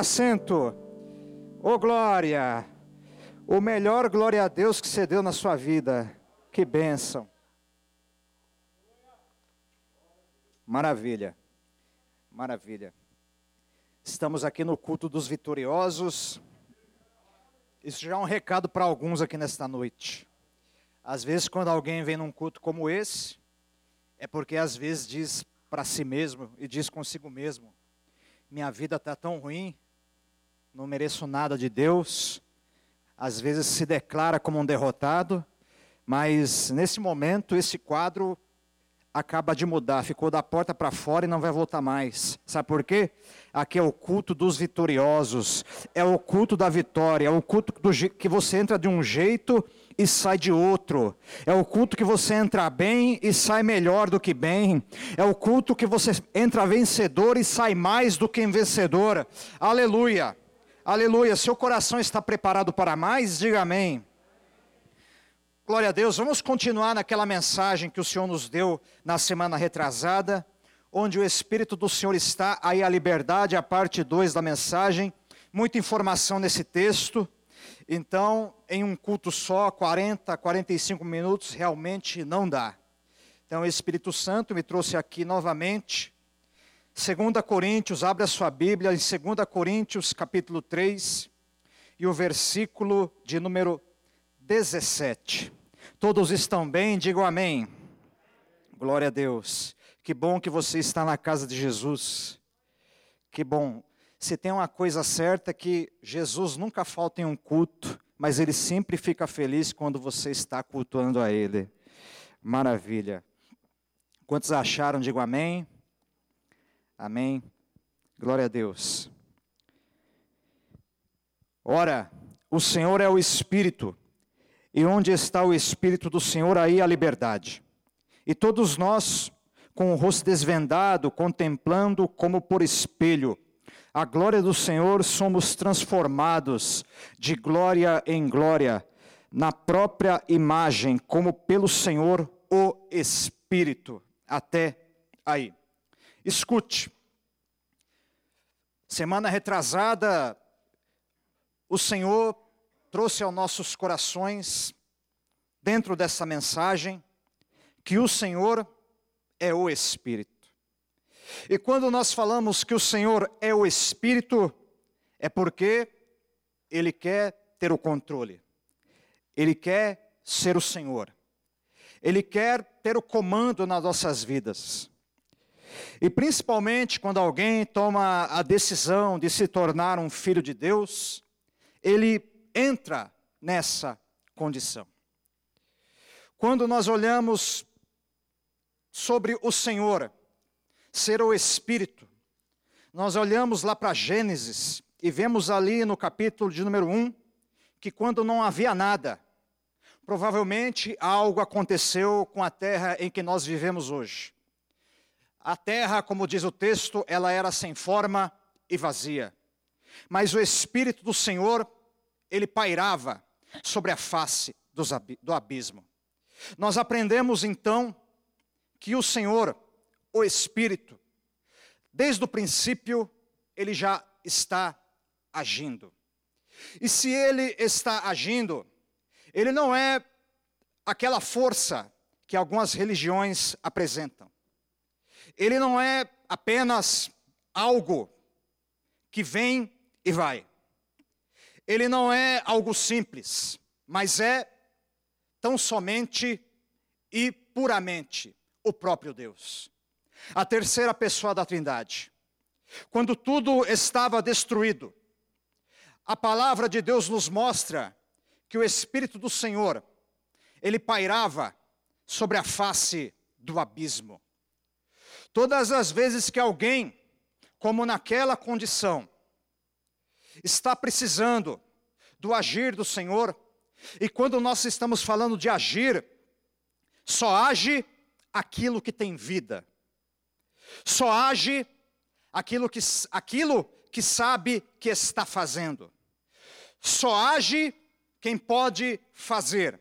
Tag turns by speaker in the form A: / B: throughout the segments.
A: assento. Ô oh, glória! O melhor glória a Deus que você deu na sua vida. Que bênção. Maravilha. Maravilha. Estamos aqui no culto dos vitoriosos. Isso já é um recado para alguns aqui nesta noite. Às vezes, quando alguém vem num culto como esse, é porque às vezes diz para si mesmo e diz consigo mesmo: minha vida está tão ruim, não mereço nada de Deus, às vezes se declara como um derrotado, mas nesse momento esse quadro acaba de mudar, ficou da porta para fora e não vai voltar mais. Sabe por quê? Aqui é o culto dos vitoriosos, é o culto da vitória, é o culto do, que você entra de um jeito e sai de outro. É o culto que você entra bem e sai melhor do que bem. É o culto que você entra vencedor e sai mais do que vencedor. Aleluia. Aleluia. Seu coração está preparado para mais? Diga amém. Glória a Deus. Vamos continuar naquela mensagem que o Senhor nos deu na semana retrasada, onde o Espírito do Senhor está, aí a liberdade, a parte 2 da mensagem. Muita informação nesse texto. Então, em um culto só, 40, 45 minutos, realmente não dá. Então, o Espírito Santo me trouxe aqui novamente 2 Coríntios, abre a sua Bíblia em 2 Coríntios, capítulo 3, e o versículo de número 17. Todos estão bem? Digam amém. Glória a Deus. Que bom que você está na casa de Jesus. Que bom. Se tem uma coisa certa que Jesus nunca falta em um culto, mas ele sempre fica feliz quando você está cultuando a ele. Maravilha. Quantos acharam? Digo amém. Amém. Glória a Deus. Ora, o Senhor é o Espírito, e onde está o Espírito do Senhor, aí a liberdade. E todos nós, com o rosto desvendado, contemplando como por espelho, a glória do Senhor, somos transformados de glória em glória, na própria imagem, como pelo Senhor o Espírito. Até aí. Escute. Semana retrasada, o Senhor trouxe aos nossos corações, dentro dessa mensagem, que o Senhor é o Espírito. E quando nós falamos que o Senhor é o Espírito, é porque Ele quer ter o controle, Ele quer ser o Senhor, Ele quer ter o comando nas nossas vidas. E principalmente quando alguém toma a decisão de se tornar um filho de Deus, ele entra nessa condição. Quando nós olhamos sobre o Senhor, ser o Espírito, nós olhamos lá para Gênesis e vemos ali no capítulo de número 1 que quando não havia nada, provavelmente algo aconteceu com a terra em que nós vivemos hoje. A terra, como diz o texto, ela era sem forma e vazia. Mas o Espírito do Senhor, ele pairava sobre a face do abismo. Nós aprendemos então que o Senhor, o Espírito, desde o princípio, ele já está agindo. E se ele está agindo, ele não é aquela força que algumas religiões apresentam ele não é apenas algo que vem e vai. Ele não é algo simples, mas é tão somente e puramente o próprio Deus. A terceira pessoa da Trindade. Quando tudo estava destruído, a palavra de Deus nos mostra que o Espírito do Senhor, ele pairava sobre a face do abismo. Todas as vezes que alguém, como naquela condição, está precisando do agir do Senhor, e quando nós estamos falando de agir, só age aquilo que tem vida, só age aquilo que, aquilo que sabe que está fazendo, só age quem pode fazer.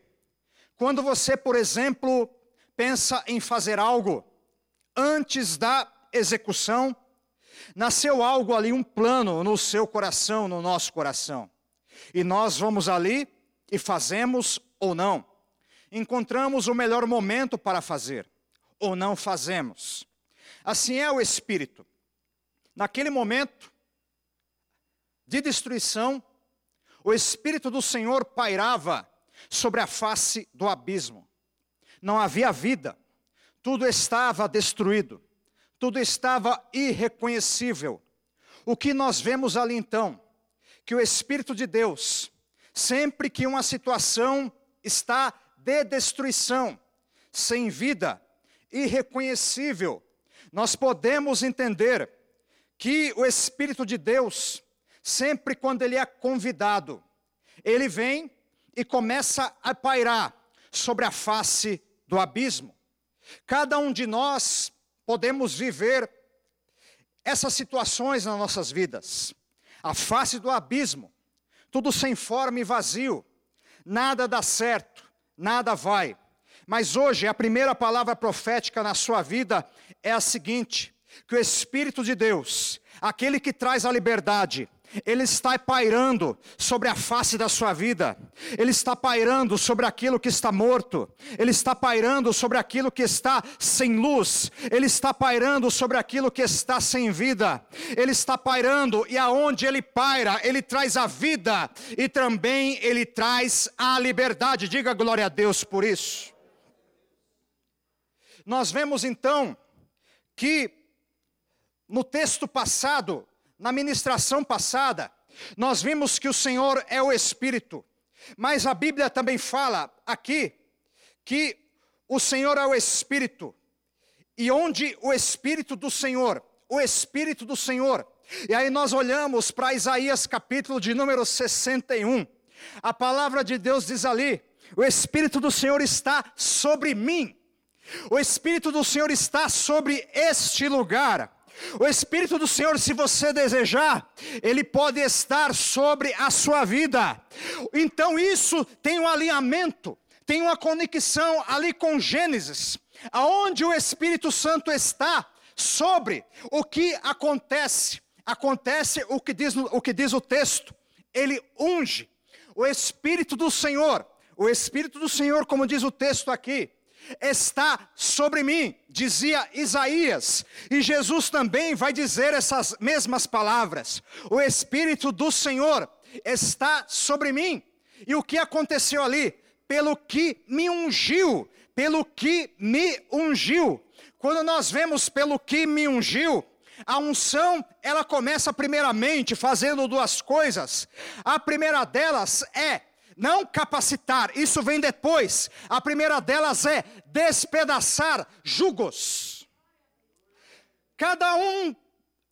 A: Quando você, por exemplo, pensa em fazer algo, antes da execução, nasceu algo ali, um plano no seu coração, no nosso coração. E nós vamos ali e fazemos ou não. Encontramos o melhor momento para fazer ou não fazemos. Assim é o Espírito. Naquele momento de destruição, o Espírito do Senhor pairava sobre a face do abismo. Não havia vida, tudo estava destruído, tudo estava irreconhecível. O que nós vemos ali então? Que o Espírito de Deus, sempre que uma situação está de destruição, sem vida, irreconhecível, nós podemos entender que o Espírito de Deus, sempre quando ele é convidado, ele vem e começa a pairar sobre a face do abismo. Cada um de nós podemos viver essas situações nas nossas vidas. A face do abismo, tudo sem forma e vazio, nada dá certo, nada vai. Mas hoje a primeira palavra profética na sua vida é a seguinte: que o Espírito de Deus, aquele que traz a liberdade, ele está pairando sobre a face da sua vida, Ele está pairando sobre aquilo que está morto, Ele está pairando sobre aquilo que está sem luz, Ele está pairando sobre aquilo que está sem vida, Ele está pairando e aonde Ele paira, Ele traz a vida e também Ele traz a liberdade. Diga glória a Deus por isso. Nós vemos então que no texto passado, na ministração passada, nós vimos que o Senhor é o Espírito, mas a Bíblia também fala aqui que o Senhor é o Espírito, e onde o Espírito do Senhor, o Espírito do Senhor, e aí nós olhamos para Isaías capítulo de número 61, a palavra de Deus diz ali: o Espírito do Senhor está sobre mim, o Espírito do Senhor está sobre este lugar. O Espírito do Senhor, se você desejar, ele pode estar sobre a sua vida. Então isso tem um alinhamento, tem uma conexão ali com Gênesis, aonde o Espírito Santo está sobre o que acontece. Acontece o que diz o, que diz o texto. Ele unge o Espírito do Senhor. O Espírito do Senhor, como diz o texto aqui, está sobre mim, dizia Isaías, e Jesus também vai dizer essas mesmas palavras: o Espírito do Senhor está sobre mim. E o que aconteceu ali? Pelo que me ungiu, pelo que me ungiu. Quando nós vemos pelo que me ungiu, a unção, ela começa primeiramente fazendo duas coisas. A primeira delas é não capacitar, isso vem depois. A primeira delas é despedaçar jugos. Cada um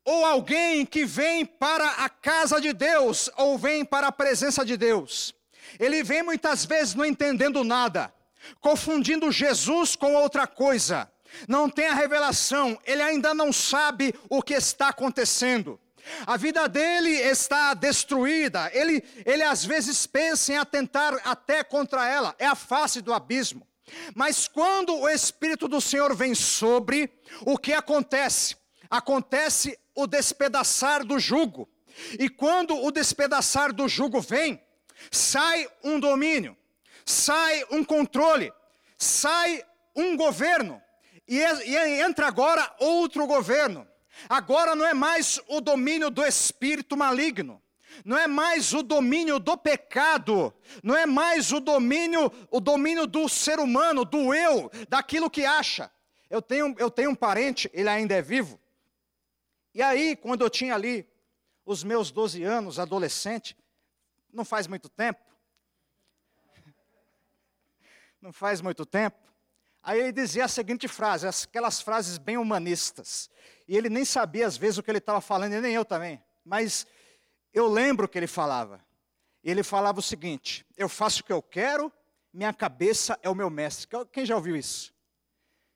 A: ou alguém que vem para a casa de Deus ou vem para a presença de Deus, ele vem muitas vezes não entendendo nada, confundindo Jesus com outra coisa. Não tem a revelação, ele ainda não sabe o que está acontecendo. A vida dele está destruída. Ele, ele às vezes pensa em atentar até contra ela. É a face do abismo. Mas quando o Espírito do Senhor vem sobre, o que acontece? Acontece o despedaçar do jugo. E quando o despedaçar do jugo vem, sai um domínio, sai um controle, sai um governo, e, e entra agora outro governo. Agora não é mais o domínio do espírito maligno, não é mais o domínio do pecado, não é mais o domínio, o domínio do ser humano, do eu, daquilo que acha. Eu tenho, eu tenho um parente, ele ainda é vivo. E aí, quando eu tinha ali os meus 12 anos, adolescente, não faz muito tempo, não faz muito tempo, Aí ele dizia a seguinte frase, aquelas frases bem humanistas. E ele nem sabia às vezes o que ele estava falando, e nem eu também. Mas eu lembro que ele falava. Ele falava o seguinte: Eu faço o que eu quero, minha cabeça é o meu mestre. Quem já ouviu isso?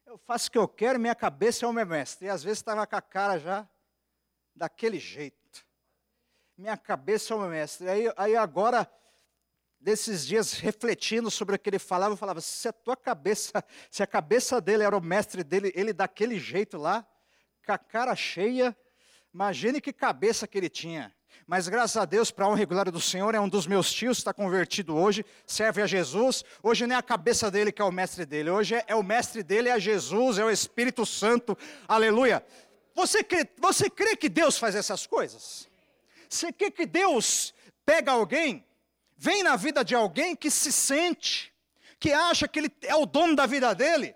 A: Eu faço o que eu quero, minha cabeça é o meu mestre. E às vezes estava com a cara já daquele jeito. Minha cabeça é o meu mestre. Aí, aí agora desses dias refletindo sobre o que ele falava, eu falava: se a tua cabeça, se a cabeça dele era o mestre dele, ele daquele jeito lá, com a cara cheia, Imagine que cabeça que ele tinha. Mas graças a Deus, para a honra e glória do Senhor, é um dos meus tios, está convertido hoje, serve a Jesus. Hoje não é a cabeça dele que é o mestre dele, hoje é, é o mestre dele, é Jesus, é o Espírito Santo, aleluia. Você crê, você crê que Deus faz essas coisas? Você crê que Deus pega alguém, vem na vida de alguém que se sente, que acha que ele é o dono da vida dele,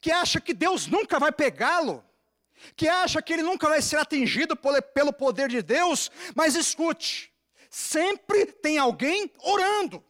A: que acha que Deus nunca vai pegá-lo, que acha que ele nunca vai ser atingido pelo poder de Deus, mas escute, sempre tem alguém orando.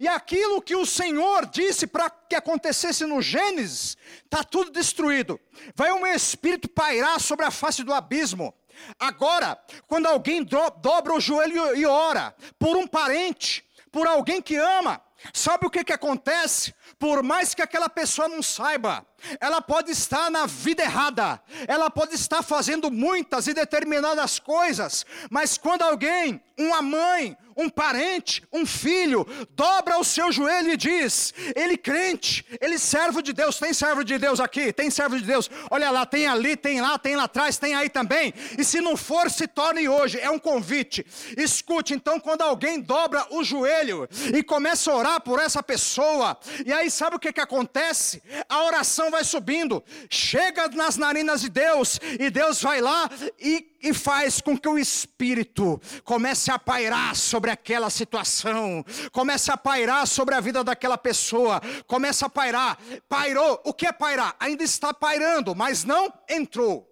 A: E aquilo que o Senhor disse para que acontecesse no Gênesis, está tudo destruído. Vai um espírito pairar sobre a face do abismo. Agora, quando alguém do, dobra o joelho e ora por um parente, por alguém que ama, sabe o que, que acontece? Por mais que aquela pessoa não saiba, ela pode estar na vida errada, ela pode estar fazendo muitas e determinadas coisas, mas quando alguém, uma mãe, um parente, um filho, dobra o seu joelho e diz: Ele crente, ele servo de Deus, tem servo de Deus aqui, tem servo de Deus, olha lá, tem ali, tem lá, tem lá atrás, tem aí também, e se não for, se torne hoje, é um convite. Escute, então, quando alguém dobra o joelho e começa a orar por essa pessoa, e aí sabe o que, que acontece? A oração vai subindo, chega nas narinas de Deus, e Deus vai lá e e faz com que o espírito comece a pairar sobre aquela situação, comece a pairar sobre a vida daquela pessoa, comece a pairar. Pairou, o que é pairar? Ainda está pairando, mas não entrou.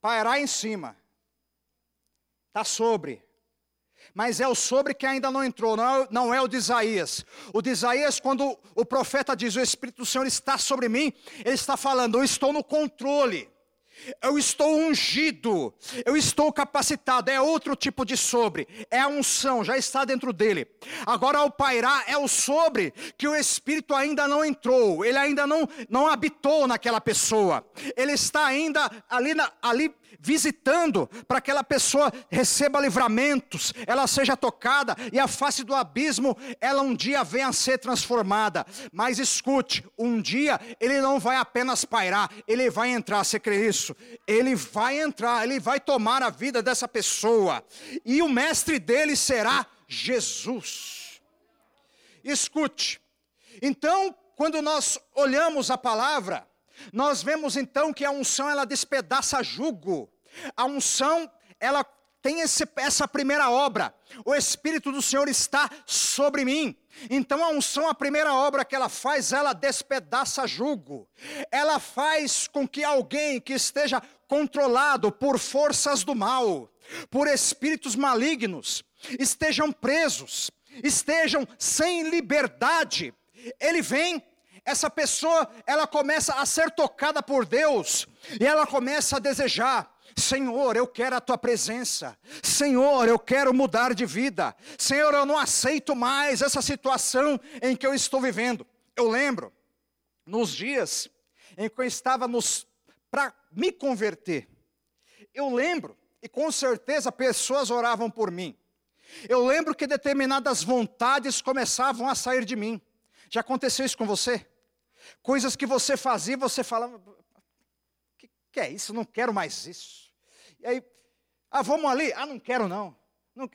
A: Pairar em cima, está sobre. Mas é o sobre que ainda não entrou, não é, não é o de Isaías. O de Isaías, quando o profeta diz: O Espírito do Senhor está sobre mim, ele está falando, eu estou no controle. Eu estou ungido, eu estou capacitado, é outro tipo de sobre, é a unção, já está dentro dele. Agora, o pairar é o sobre que o Espírito ainda não entrou, ele ainda não, não habitou naquela pessoa, ele está ainda ali, na, ali visitando para que aquela pessoa receba livramentos, ela seja tocada e a face do abismo ela um dia venha a ser transformada. Mas escute, um dia ele não vai apenas pairar, ele vai entrar, você crê isso? Ele vai entrar, ele vai tomar a vida dessa pessoa e o mestre dele será Jesus. Escute. Então, quando nós olhamos a palavra, nós vemos então que a unção ela despedaça jugo. A unção ela tem esse, essa primeira obra. O Espírito do Senhor está sobre mim. Então a unção, a primeira obra que ela faz, ela despedaça jugo. Ela faz com que alguém que esteja controlado por forças do mal, por espíritos malignos, estejam presos, estejam sem liberdade. Ele vem essa pessoa, ela começa a ser tocada por Deus, e ela começa a desejar, Senhor, eu quero a tua presença. Senhor, eu quero mudar de vida. Senhor, eu não aceito mais essa situação em que eu estou vivendo. Eu lembro, nos dias em que eu estava para me converter, eu lembro, e com certeza pessoas oravam por mim. Eu lembro que determinadas vontades começavam a sair de mim. Já aconteceu isso com você? Coisas que você fazia, você falava, que, que é isso? Não quero mais isso. E aí, ah, vamos ali? Ah, não quero não. não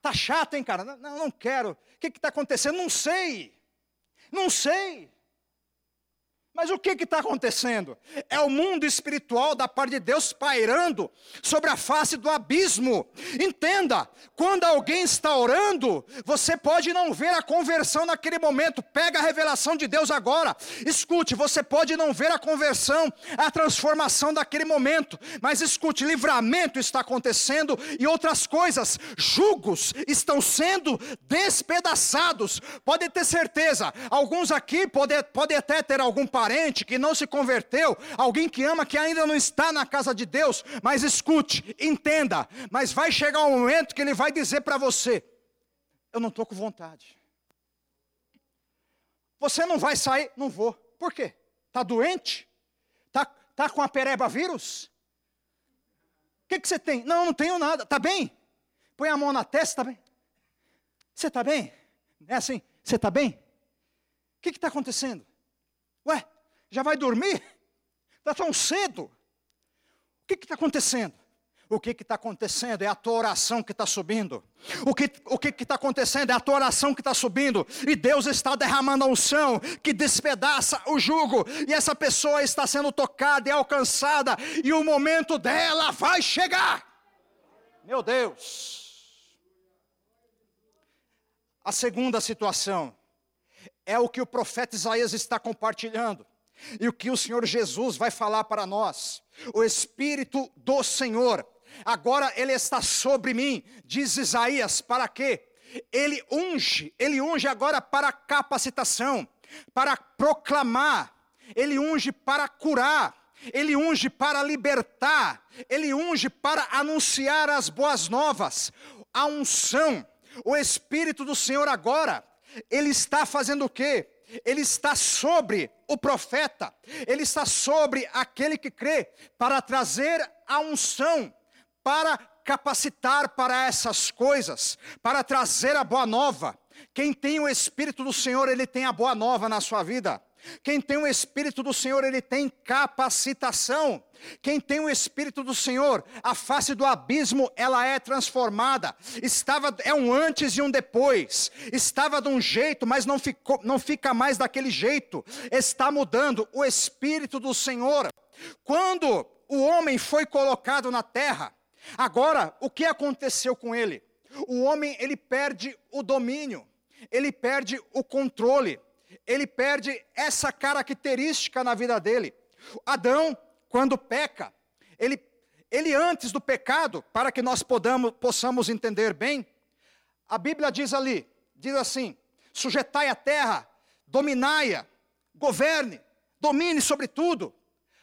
A: tá chato, hein, cara? Não, não quero. O que está acontecendo? Não sei. Não sei. Mas o que está acontecendo? É o mundo espiritual da parte de Deus pairando sobre a face do abismo. Entenda, quando alguém está orando, você pode não ver a conversão naquele momento. Pega a revelação de Deus agora. Escute, você pode não ver a conversão, a transformação daquele momento. Mas escute, livramento está acontecendo e outras coisas, julgos estão sendo despedaçados. Pode ter certeza, alguns aqui podem pode até ter algum parente que não se converteu, alguém que ama que ainda não está na casa de Deus, mas escute, entenda, mas vai chegar um momento que ele vai dizer para você: Eu não estou com vontade. Você não vai sair? Não vou. Por quê? Está doente? Está tá com a pereba vírus? O que, que você tem? Não, não tenho nada. Está bem? Põe a mão na testa, está bem? Você está bem? É assim, você está bem? O que está acontecendo? Ué, já vai dormir? Está tão cedo. O que está acontecendo? O que está acontecendo? É a tua oração que está subindo. O que o está acontecendo? É a tua oração que está subindo. E Deus está derramando a unção que despedaça o jugo. E essa pessoa está sendo tocada e alcançada. E o momento dela vai chegar. Meu Deus. A segunda situação é o que o profeta Isaías está compartilhando. E o que o Senhor Jesus vai falar para nós. O Espírito do Senhor agora ele está sobre mim, diz Isaías, para quê? Ele unge, ele unge agora para capacitação, para proclamar, ele unge para curar, ele unge para libertar, ele unge para anunciar as boas novas, a unção, o Espírito do Senhor agora, ele está fazendo o quê? Ele está sobre o profeta, ele está sobre aquele que crê, para trazer a unção, para capacitar para essas coisas, para trazer a boa nova. Quem tem o Espírito do Senhor, ele tem a boa nova na sua vida. Quem tem o Espírito do Senhor, ele tem capacitação. Quem tem o Espírito do Senhor, a face do abismo, ela é transformada. Estava é um antes e um depois. Estava de um jeito, mas não ficou, não fica mais daquele jeito. Está mudando o Espírito do Senhor. Quando o homem foi colocado na terra, Agora, o que aconteceu com ele? O homem, ele perde o domínio, ele perde o controle, ele perde essa característica na vida dele. Adão, quando peca, ele, ele antes do pecado, para que nós podamos, possamos entender bem, a Bíblia diz ali, diz assim: sujeitai a terra, dominai-a, governe, domine sobre tudo.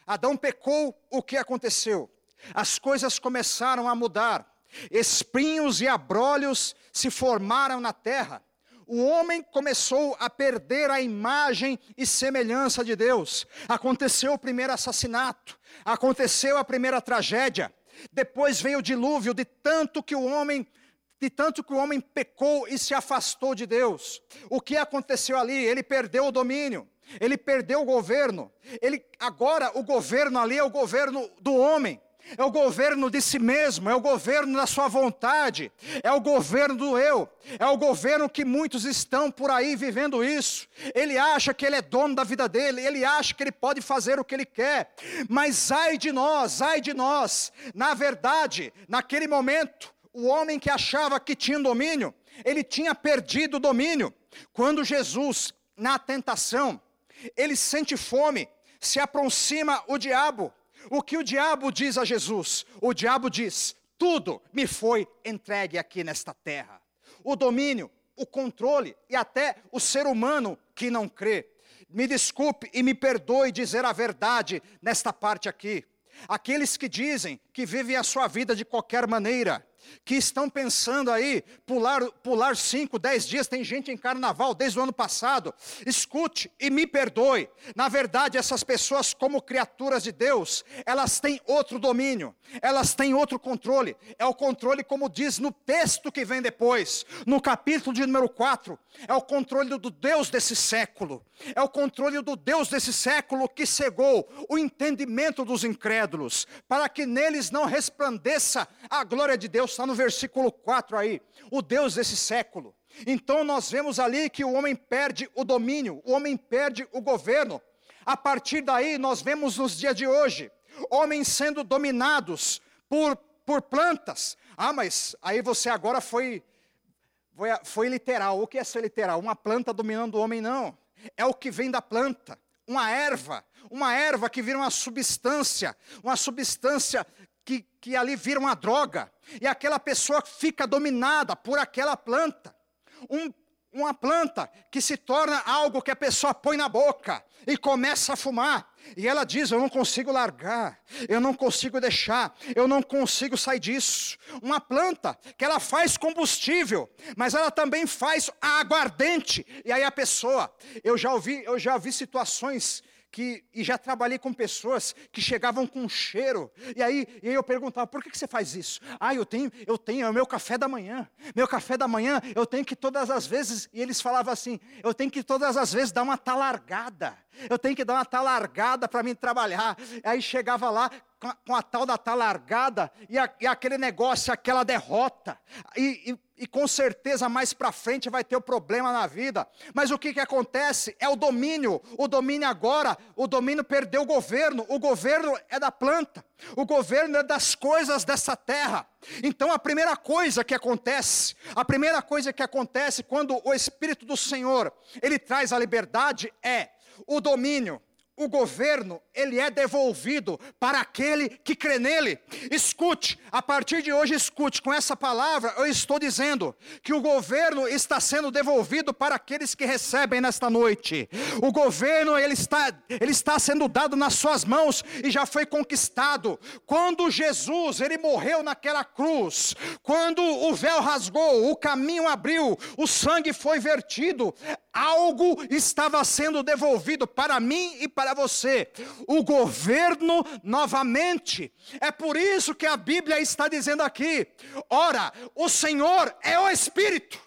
A: Adão pecou, o que aconteceu? as coisas começaram a mudar. Espinhos e abrolhos se formaram na terra. O homem começou a perder a imagem e semelhança de Deus. Aconteceu o primeiro assassinato, aconteceu a primeira tragédia. Depois veio o dilúvio de tanto que o homem de tanto que o homem pecou e se afastou de Deus. O que aconteceu ali? Ele perdeu o domínio, ele perdeu o governo. Ele agora o governo ali é o governo do homem é o governo de si mesmo, é o governo da sua vontade, é o governo do eu, é o governo que muitos estão por aí vivendo isso. Ele acha que ele é dono da vida dele, ele acha que ele pode fazer o que ele quer, mas ai de nós, ai de nós, na verdade, naquele momento, o homem que achava que tinha domínio, ele tinha perdido o domínio. Quando Jesus, na tentação, ele sente fome, se aproxima o diabo o que o diabo diz a Jesus? O diabo diz: tudo me foi entregue aqui nesta terra. O domínio, o controle e até o ser humano que não crê. Me desculpe e me perdoe dizer a verdade nesta parte aqui. Aqueles que dizem que vivem a sua vida de qualquer maneira, que estão pensando aí pular pular cinco, dez dias. Tem gente em carnaval desde o ano passado. Escute e me perdoe. Na verdade, essas pessoas, como criaturas de Deus, elas têm outro domínio, elas têm outro controle. É o controle, como diz no texto que vem depois, no capítulo de número 4. É o controle do Deus desse século. É o controle do Deus desse século que cegou o entendimento dos incrédulos, para que neles não resplandeça a glória de Deus está no versículo 4 aí, o Deus desse século. Então nós vemos ali que o homem perde o domínio, o homem perde o governo. A partir daí nós vemos nos dias de hoje, homens sendo dominados por, por plantas. Ah, mas aí você agora foi, foi, foi literal. O que é ser literal? Uma planta dominando o homem, não. É o que vem da planta uma erva, uma erva que vira uma substância, uma substância que, ali vira uma droga, e aquela pessoa fica dominada por aquela planta. Um, uma planta que se torna algo que a pessoa põe na boca e começa a fumar. E ela diz: Eu não consigo largar, eu não consigo deixar, eu não consigo sair disso. Uma planta que ela faz combustível, mas ela também faz aguardente. E aí a pessoa, eu já ouvi, eu já vi situações que, e já trabalhei com pessoas que chegavam com cheiro, e aí, e aí eu perguntava, por que, que você faz isso? Ah, eu tenho, eu tenho, é o meu café da manhã, meu café da manhã, eu tenho que todas as vezes, e eles falavam assim, eu tenho que todas as vezes dar uma talargada, eu tenho que dar uma talargada para mim trabalhar, aí chegava lá, com a tal da talargada e, a, e aquele negócio, aquela derrota. E, e, e com certeza mais para frente vai ter o um problema na vida. Mas o que, que acontece? É o domínio. O domínio agora, o domínio perdeu o governo. O governo é da planta. O governo é das coisas dessa terra. Então a primeira coisa que acontece, a primeira coisa que acontece quando o Espírito do Senhor, ele traz a liberdade é o domínio o governo, ele é devolvido para aquele que crê nele. Escute, a partir de hoje escute, com essa palavra eu estou dizendo que o governo está sendo devolvido para aqueles que recebem nesta noite. O governo ele está, ele está sendo dado nas suas mãos e já foi conquistado. Quando Jesus, ele morreu naquela cruz, quando o véu rasgou, o caminho abriu, o sangue foi vertido, algo estava sendo devolvido para mim e para você. O governo novamente. É por isso que a Bíblia está dizendo aqui: ora, o Senhor é o Espírito.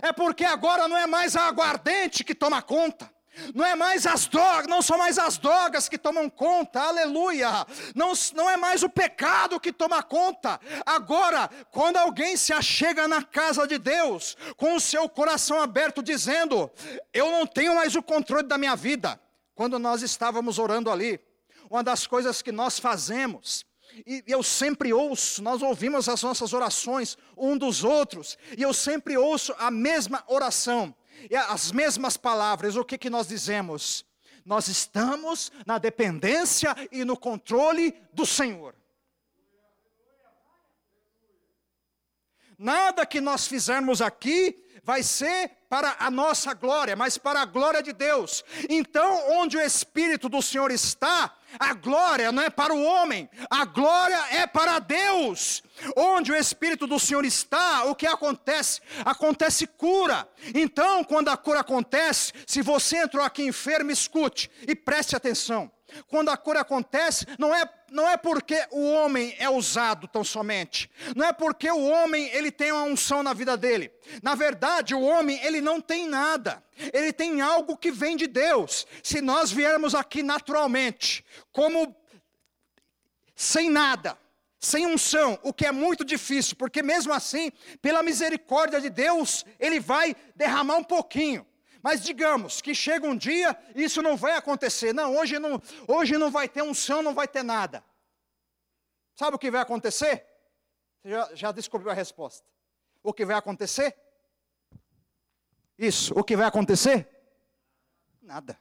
A: É porque agora não é mais a aguardente que toma conta. Não é mais as drogas, não são mais as drogas que tomam conta, aleluia. Não, não é mais o pecado que toma conta. Agora, quando alguém se achega na casa de Deus, com o seu coração aberto, dizendo: Eu não tenho mais o controle da minha vida. Quando nós estávamos orando ali, uma das coisas que nós fazemos, e eu sempre ouço, nós ouvimos as nossas orações um dos outros, e eu sempre ouço a mesma oração e as mesmas palavras, o que, que nós dizemos? Nós estamos na dependência e no controle do Senhor. Nada que nós fizermos aqui vai ser para a nossa glória, mas para a glória de Deus. Então, onde o Espírito do Senhor está, a glória não é para o homem, a glória é para Deus. Onde o Espírito do Senhor está, o que acontece? Acontece cura. Então, quando a cura acontece, se você entrou aqui enfermo, escute e preste atenção. Quando a cura acontece, não é, não é porque o homem é usado tão somente. Não é porque o homem ele tem uma unção na vida dele. Na verdade, o homem ele não tem nada. Ele tem algo que vem de Deus. Se nós viermos aqui naturalmente, como sem nada, sem unção, o que é muito difícil, porque mesmo assim, pela misericórdia de Deus, ele vai derramar um pouquinho. Mas digamos que chega um dia e isso não vai acontecer. Não, hoje não, hoje não vai ter unção, não vai ter nada. Sabe o que vai acontecer? Você já, já descobriu a resposta. O que vai acontecer? Isso, o que vai acontecer? Nada.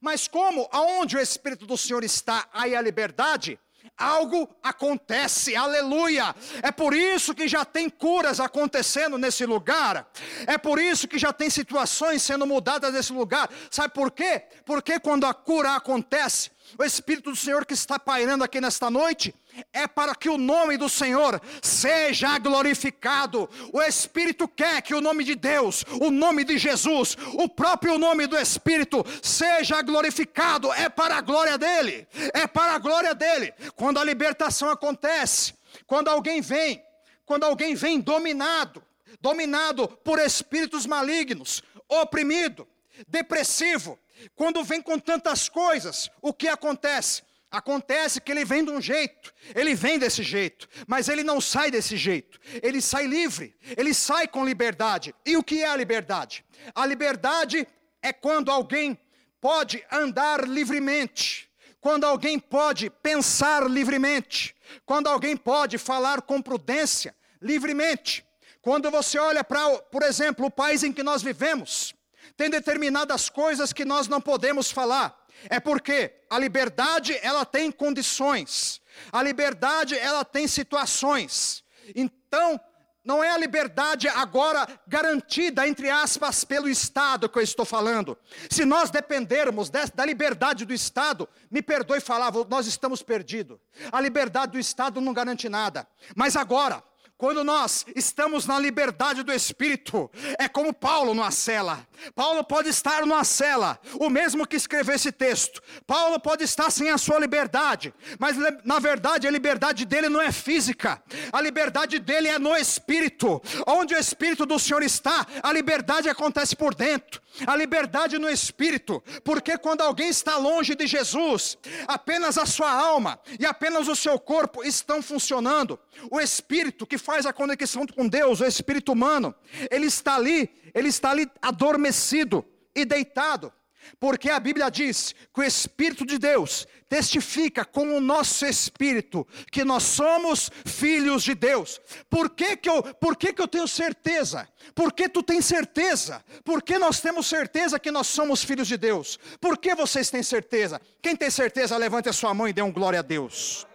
A: Mas como, aonde o Espírito do Senhor está, aí a liberdade, algo acontece, aleluia. É por isso que já tem curas acontecendo nesse lugar, é por isso que já tem situações sendo mudadas nesse lugar. Sabe por quê? Porque quando a cura acontece, o Espírito do Senhor que está pairando aqui nesta noite, é para que o nome do Senhor seja glorificado. O Espírito quer que o nome de Deus, o nome de Jesus, o próprio nome do Espírito seja glorificado. É para a glória dele. É para a glória dele. Quando a libertação acontece, quando alguém vem, quando alguém vem dominado, dominado por espíritos malignos, oprimido, depressivo, quando vem com tantas coisas, o que acontece? Acontece que ele vem de um jeito, ele vem desse jeito, mas ele não sai desse jeito, ele sai livre, ele sai com liberdade. E o que é a liberdade? A liberdade é quando alguém pode andar livremente, quando alguém pode pensar livremente, quando alguém pode falar com prudência livremente. Quando você olha para, por exemplo, o país em que nós vivemos, tem determinadas coisas que nós não podemos falar. É porque a liberdade ela tem condições. A liberdade ela tem situações. Então, não é a liberdade agora garantida, entre aspas, pelo Estado que eu estou falando. Se nós dependermos da liberdade do Estado, me perdoe falar, nós estamos perdidos. A liberdade do Estado não garante nada. Mas agora, quando nós estamos na liberdade do Espírito, é como Paulo numa cela. Paulo pode estar numa cela, o mesmo que escreveu esse texto. Paulo pode estar sem a sua liberdade, mas na verdade a liberdade dele não é física, a liberdade dele é no Espírito. Onde o Espírito do Senhor está, a liberdade acontece por dentro. A liberdade no espírito, porque quando alguém está longe de Jesus, apenas a sua alma e apenas o seu corpo estão funcionando. O espírito que faz a conexão com Deus, o espírito humano, ele está ali, ele está ali adormecido e deitado. Porque a Bíblia diz que o Espírito de Deus testifica com o nosso espírito que nós somos filhos de Deus. Por que, que, eu, por que, que eu tenho certeza? Por que tu tens certeza? Por que nós temos certeza que nós somos filhos de Deus? Por que vocês têm certeza? Quem tem certeza, levante a sua mão e dê um glória a Deus.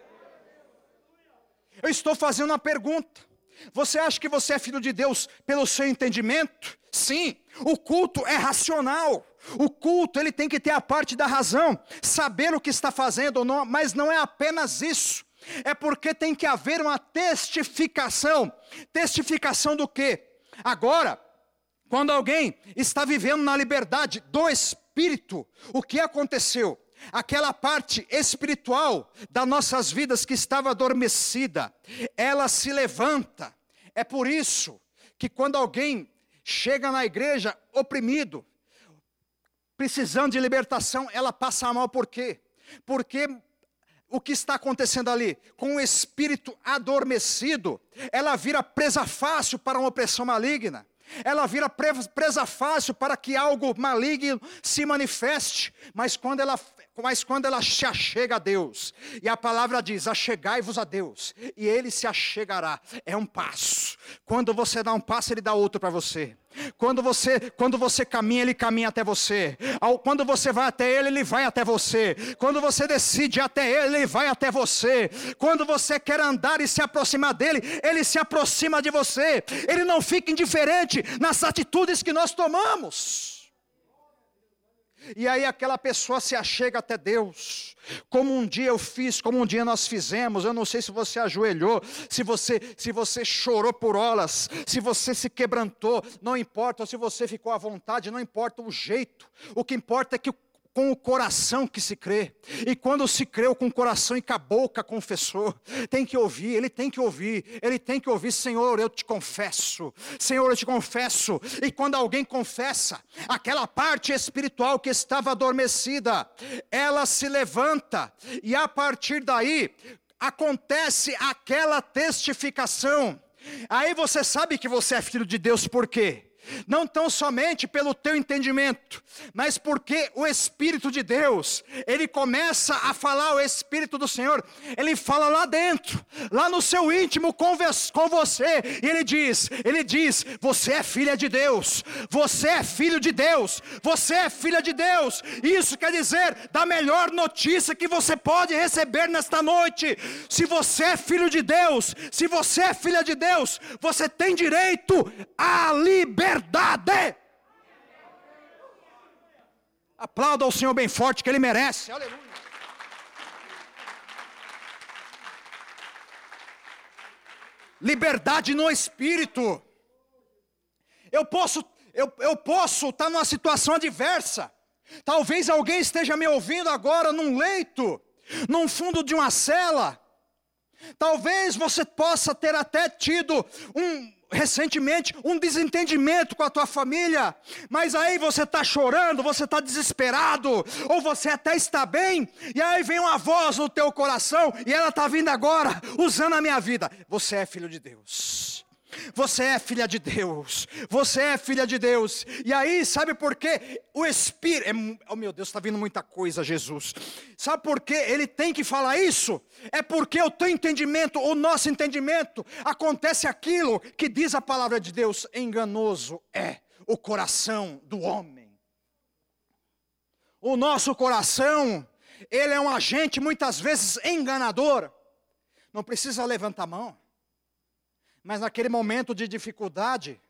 A: Eu estou fazendo uma pergunta. Você acha que você é filho de Deus pelo seu entendimento? Sim, o culto é racional. O culto, ele tem que ter a parte da razão, saber o que está fazendo ou não, mas não é apenas isso. É porque tem que haver uma testificação. Testificação do quê? Agora, quando alguém está vivendo na liberdade do espírito, o que aconteceu? Aquela parte espiritual das nossas vidas que estava adormecida, ela se levanta. É por isso que quando alguém chega na igreja oprimido, precisando de libertação, ela passa mal por quê? Porque o que está acontecendo ali? Com o espírito adormecido, ela vira presa fácil para uma opressão maligna. Ela vira presa fácil para que algo maligno se manifeste, mas quando ela mas quando ela se achega a Deus, e a palavra diz: achegai-vos a Deus, e Ele se achegará, é um passo. Quando você dá um passo, Ele dá outro para você. Quando você, quando você caminha, Ele caminha até você. Quando você vai até Ele, Ele vai até você. Quando você decide até Ele, Ele vai até você. Quando você quer andar e se aproximar dEle, Ele se aproxima de você. Ele não fica indiferente nas atitudes que nós tomamos. E aí aquela pessoa se achega até Deus, como um dia eu fiz, como um dia nós fizemos. Eu não sei se você ajoelhou, se você se você chorou por horas, se você se quebrantou, não importa, se você ficou à vontade, não importa o jeito. O que importa é que o com o coração que se crê. E quando se creu com o coração e com a boca confessou, tem que ouvir, ele tem que ouvir, ele tem que ouvir, Senhor, eu te confesso, Senhor, eu te confesso. E quando alguém confessa, aquela parte espiritual que estava adormecida, ela se levanta, e a partir daí acontece aquela testificação. Aí você sabe que você é filho de Deus, por quê? Não tão somente pelo teu entendimento, mas porque o Espírito de Deus, ele começa a falar, o Espírito do Senhor, ele fala lá dentro, lá no seu íntimo com, você, e ele diz: ele diz, você é filha de Deus, você é filho de Deus, você é filha de Deus. Isso quer dizer da melhor notícia que você pode receber nesta noite. Se você é filho de Deus, se você é filha de Deus, você tem direito à liberdade verdade. Aplauda ao Senhor bem forte que Ele merece. Aleluia. Liberdade no espírito. Eu posso, eu, eu posso estar numa situação adversa. Talvez alguém esteja me ouvindo agora num leito, num fundo de uma cela. Talvez você possa ter até tido um, recentemente um desentendimento com a tua família, mas aí você está chorando, você está desesperado, ou você até está bem, e aí vem uma voz no teu coração, e ela está vindo agora, usando a minha vida. Você é filho de Deus. Você é filha de Deus. Você é filha de Deus. E aí, sabe por quê? O Espírito. É, oh meu Deus, está vindo muita coisa, Jesus. Sabe por quê? Ele tem que falar isso? É porque o teu entendimento, o nosso entendimento, acontece aquilo que diz a palavra de Deus: enganoso é o coração do homem. O nosso coração, ele é um agente muitas vezes enganador. Não precisa levantar a mão. Mas naquele momento de dificuldade,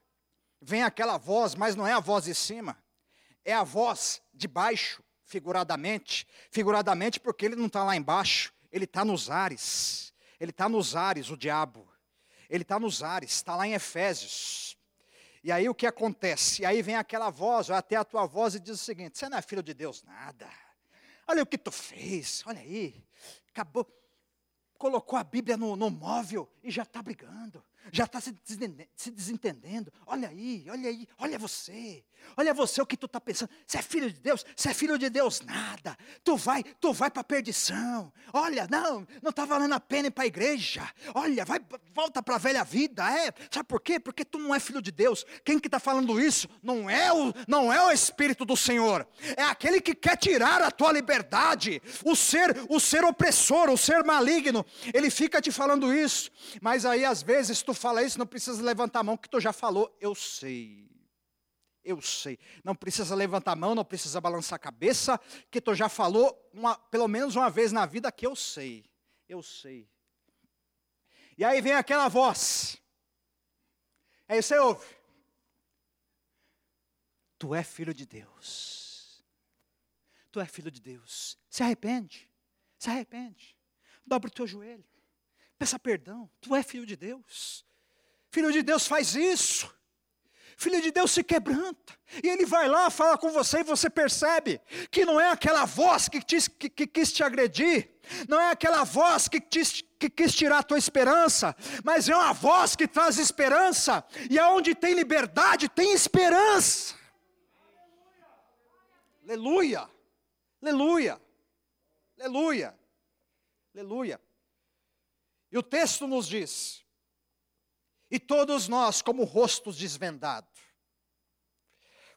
A: vem aquela voz, mas não é a voz de cima, é a voz de baixo, figuradamente. Figuradamente porque ele não está lá embaixo, ele está nos ares. Ele está nos ares, o diabo. Ele está nos ares, está lá em Efésios. E aí o que acontece? E aí vem aquela voz, vai até a tua voz e diz o seguinte: você não é filho de Deus, nada. Olha o que tu fez, olha aí, acabou. colocou a Bíblia no, no móvel e já está brigando já está se, se desentendendo. Olha aí, olha aí, olha você. Olha você o que tu está pensando. Você é filho de Deus? Você é filho de Deus? Nada. Tu vai, tu vai para a perdição. Olha, não, não está valendo a pena ir para a igreja. Olha, vai, volta para a velha vida. É, sabe por quê? Porque tu não é filho de Deus. Quem que está falando isso? Não é o, não é o Espírito do Senhor. É aquele que quer tirar a tua liberdade. O ser, o ser opressor, o ser maligno. Ele fica te falando isso. Mas aí às vezes tu fala isso, não precisa levantar a mão, que tu já falou, eu sei. Eu sei. Não precisa levantar a mão, não precisa balançar a cabeça, que tu já falou uma, pelo menos uma vez na vida que eu sei. Eu sei. E aí vem aquela voz. Aí você ouve. Tu é filho de Deus. Tu é filho de Deus. Se arrepende. Se arrepende. Dobra o teu joelho. Peça perdão. Tu é filho de Deus. Filho de Deus faz isso. Filho de Deus se quebranta. E ele vai lá, fala com você e você percebe que não é aquela voz que, te, que, que quis te agredir, não é aquela voz que, te, que quis tirar a tua esperança, mas é uma voz que traz esperança. E aonde tem liberdade, tem esperança. Aleluia. Aleluia. Aleluia. Aleluia. E o texto nos diz: e todos nós, como rostos desvendados,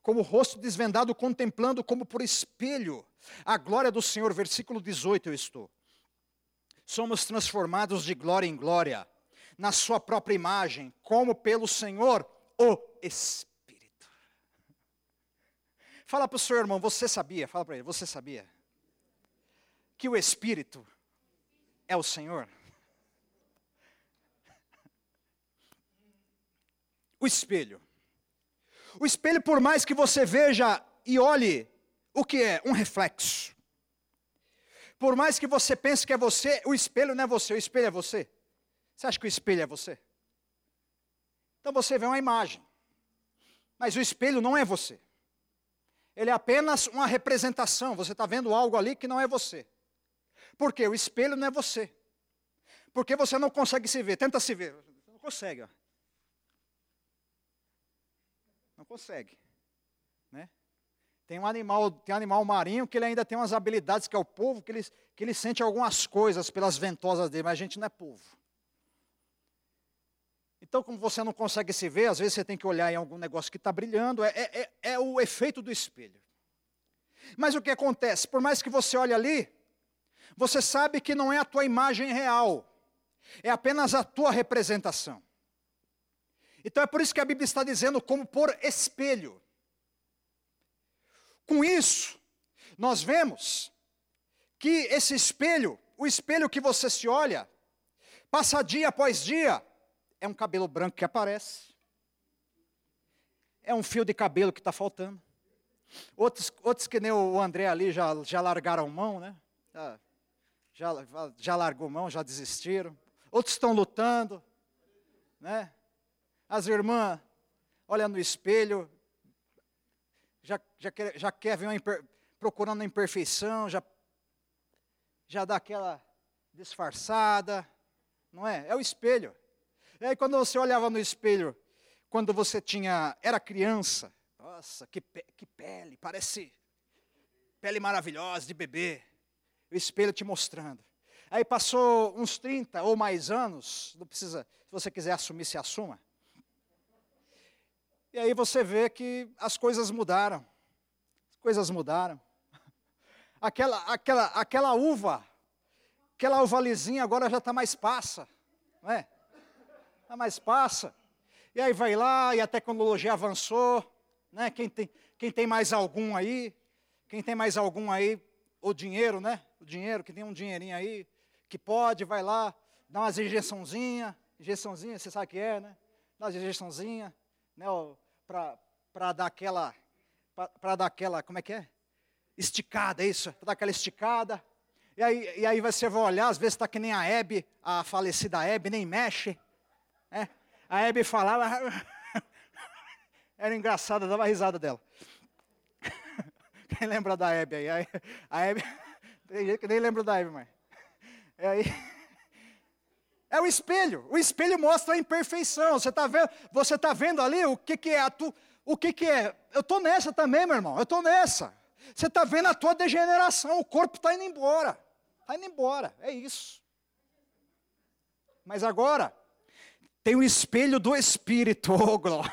A: como rosto desvendado, contemplando como por espelho a glória do Senhor, versículo 18 eu estou. Somos transformados de glória em glória, na Sua própria imagem, como pelo Senhor, o Espírito. Fala para o seu irmão, você sabia, fala para ele, você sabia que o Espírito é o Senhor? O espelho. O espelho, por mais que você veja e olhe, o que é? Um reflexo. Por mais que você pense que é você, o espelho não é você, o espelho é você. Você acha que o espelho é você? Então você vê uma imagem. Mas o espelho não é você. Ele é apenas uma representação. Você está vendo algo ali que não é você. Porque o espelho não é você. Porque você não consegue se ver. Tenta se ver. Não consegue. Ó. Não consegue. Né? Tem um animal, tem um animal marinho que ele ainda tem umas habilidades que é o povo, que ele, que ele sente algumas coisas pelas ventosas dele, mas a gente não é povo. Então, como você não consegue se ver, às vezes você tem que olhar em algum negócio que está brilhando, é, é, é, é o efeito do espelho. Mas o que acontece? Por mais que você olhe ali, você sabe que não é a tua imagem real, é apenas a tua representação. Então é por isso que a Bíblia está dizendo como por espelho. Com isso, nós vemos que esse espelho, o espelho que você se olha, passa dia após dia, é um cabelo branco que aparece, é um fio de cabelo que está faltando. Outros, outros que nem o André ali já, já largaram mão, né? Já, já, já largou mão, já desistiram. Outros estão lutando, né? As irmãs olham no espelho, já, já, quer, já quer ver uma imper, procurando a imperfeição, já, já dá aquela disfarçada, não é? É o espelho. E aí quando você olhava no espelho, quando você tinha, era criança, nossa, que, que pele, parece pele maravilhosa de bebê. O espelho te mostrando. Aí passou uns 30 ou mais anos, não precisa, se você quiser assumir, se assuma. E aí você vê que as coisas mudaram. As coisas mudaram. Aquela, aquela, aquela uva, aquela uva lisinha agora já está mais passa, não é? Está mais passa. E aí vai lá e a tecnologia avançou, né? Quem tem, quem tem mais algum aí, quem tem mais algum aí, o dinheiro, né? O dinheiro, que tem um dinheirinho aí, que pode, vai lá, dá umas injeçãozinha, injeçãozinha, você sabe o que é, né? Dá umas injeçãozinha, né, para dar aquela, para dar aquela, como é que é? Esticada, isso, para dar aquela esticada. E aí, e aí você vai olhar, às vezes está que nem a Hebe, a falecida Hebe, nem mexe. Né? A Hebe falava, era engraçada, dava risada dela. Quem lembra da Hebe aí? A Hebe, tem gente que nem lembra da Hebe, mas. E aí, É o espelho. O espelho mostra a imperfeição. Você está vendo, você tá vendo ali o que, que é a tu, o que, que é. Eu estou nessa também, meu irmão. Eu estou nessa. Você está vendo a tua degeneração. O corpo está indo embora. Está indo embora. É isso. Mas agora, tem o espelho do Espírito. Oh, glória.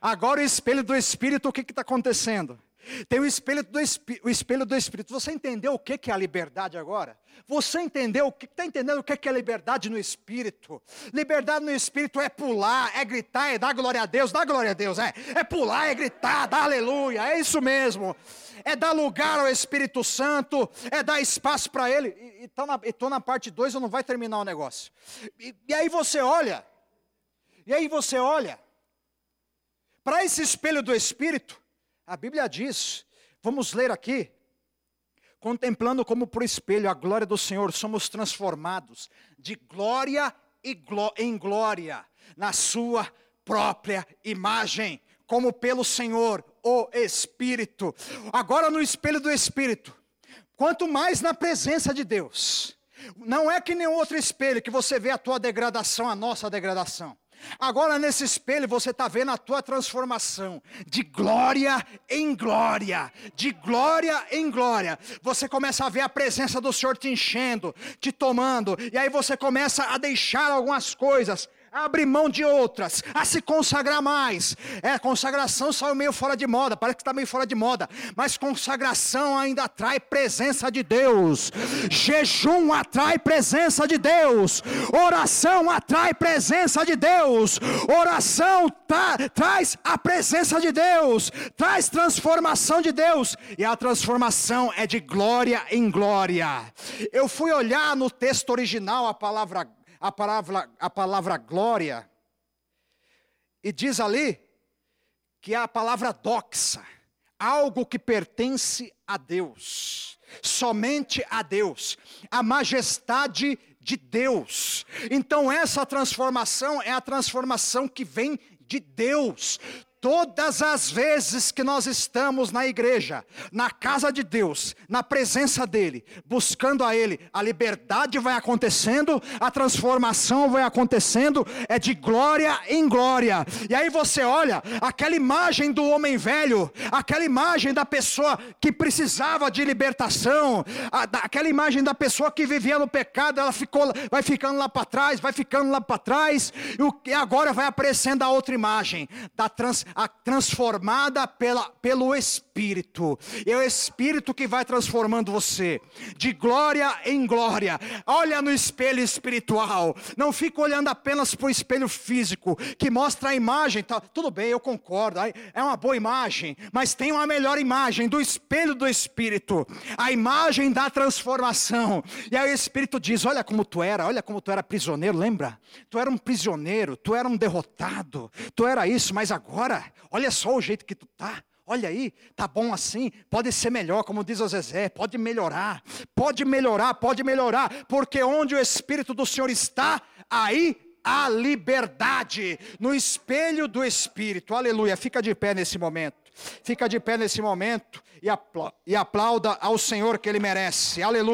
A: Agora o espelho do Espírito, o que está acontecendo? Tem o espelho, do, o espelho do Espírito. Você entendeu o que, que é a liberdade agora? Você entendeu, está entendendo o que, que é liberdade no Espírito? Liberdade no Espírito é pular, é gritar, é dar glória a Deus, dar glória a Deus, é. É pular, é gritar, dar aleluia, é isso mesmo. É dar lugar ao Espírito Santo, é dar espaço para Ele. E estou na, na parte 2, eu não vai terminar o negócio. E, e aí você olha, e aí você olha, para esse espelho do Espírito, a Bíblia diz, vamos ler aqui, contemplando como por espelho a glória do Senhor, somos transformados de glória em glória, na Sua própria imagem, como pelo Senhor, o Espírito. Agora no espelho do Espírito, quanto mais na presença de Deus, não é que nenhum outro espelho que você vê a tua degradação, a nossa degradação. Agora nesse espelho você está vendo a tua transformação. De glória em glória, de glória em glória. Você começa a ver a presença do Senhor te enchendo, te tomando, e aí você começa a deixar algumas coisas a abrir mão de outras, a se consagrar mais. É, consagração saiu meio fora de moda, parece que está meio fora de moda, mas consagração ainda atrai presença de Deus, jejum atrai presença de Deus, oração atrai presença de Deus, oração tra traz a presença de Deus, traz transformação de Deus, e a transformação é de glória em glória. Eu fui olhar no texto original a palavra a palavra, a palavra glória, e diz ali que é a palavra doxa, algo que pertence a Deus, somente a Deus, a majestade de Deus. Então, essa transformação é a transformação que vem de Deus. Todas as vezes que nós estamos na igreja, na casa de Deus, na presença dEle, buscando a Ele, a liberdade vai acontecendo, a transformação vai acontecendo, é de glória em glória. E aí você olha aquela imagem do homem velho, aquela imagem da pessoa que precisava de libertação, aquela imagem da pessoa que vivia no pecado, ela ficou, vai ficando lá para trás, vai ficando lá para trás, e, e agora vai aparecendo a outra imagem da trans transformada pela, pelo Espírito. É o Espírito que vai transformando você, de glória em glória. Olha no espelho espiritual. Não fica olhando apenas para o espelho físico, que mostra a imagem. Tá, tudo bem, eu concordo. É uma boa imagem, mas tem uma melhor imagem do espelho do Espírito. A imagem da transformação. E aí o Espírito diz: Olha como tu era, olha como tu era prisioneiro, lembra? Tu era um prisioneiro, tu era um derrotado, tu era isso, mas agora olha só o jeito que tu tá. Olha aí, tá bom assim, pode ser melhor, como diz o Zezé, pode melhorar, pode melhorar, pode melhorar, porque onde o Espírito do Senhor está, aí a liberdade, no espelho do Espírito, aleluia. Fica de pé nesse momento, fica de pé nesse momento e aplauda ao Senhor que Ele merece, aleluia.